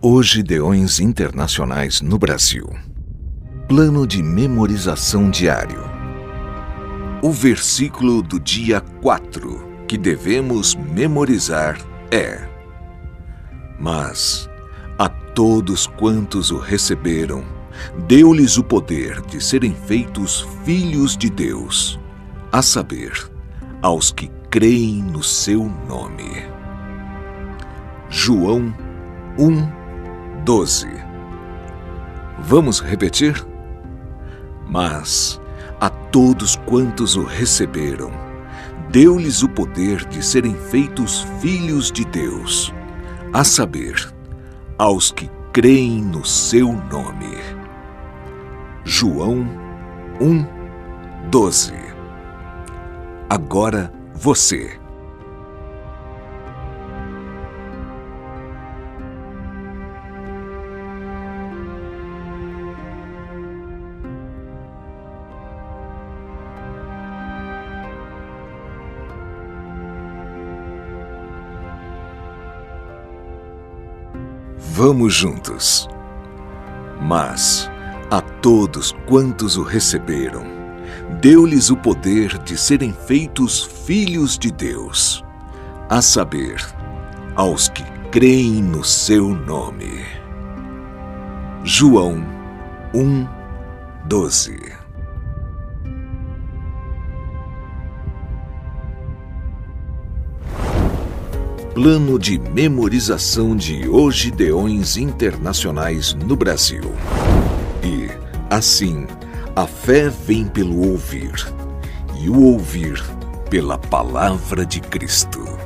Hoje Deões Internacionais no Brasil. Plano de memorização diário. O versículo do dia 4 que devemos memorizar é: Mas a todos quantos o receberam, deu-lhes o poder de serem feitos filhos de Deus, a saber, aos que creem no seu nome. João 1, 12. Vamos repetir? Mas a todos quantos o receberam, deu-lhes o poder de serem feitos filhos de Deus, a saber, aos que creem no seu nome. João 1, 12. Agora você. Vamos juntos. Mas a todos quantos o receberam, deu-lhes o poder de serem feitos filhos de Deus, a saber, aos que creem no seu nome. João 1, 12 Plano de memorização de Ogideões Internacionais no Brasil. E, assim, a fé vem pelo ouvir, e o ouvir pela palavra de Cristo.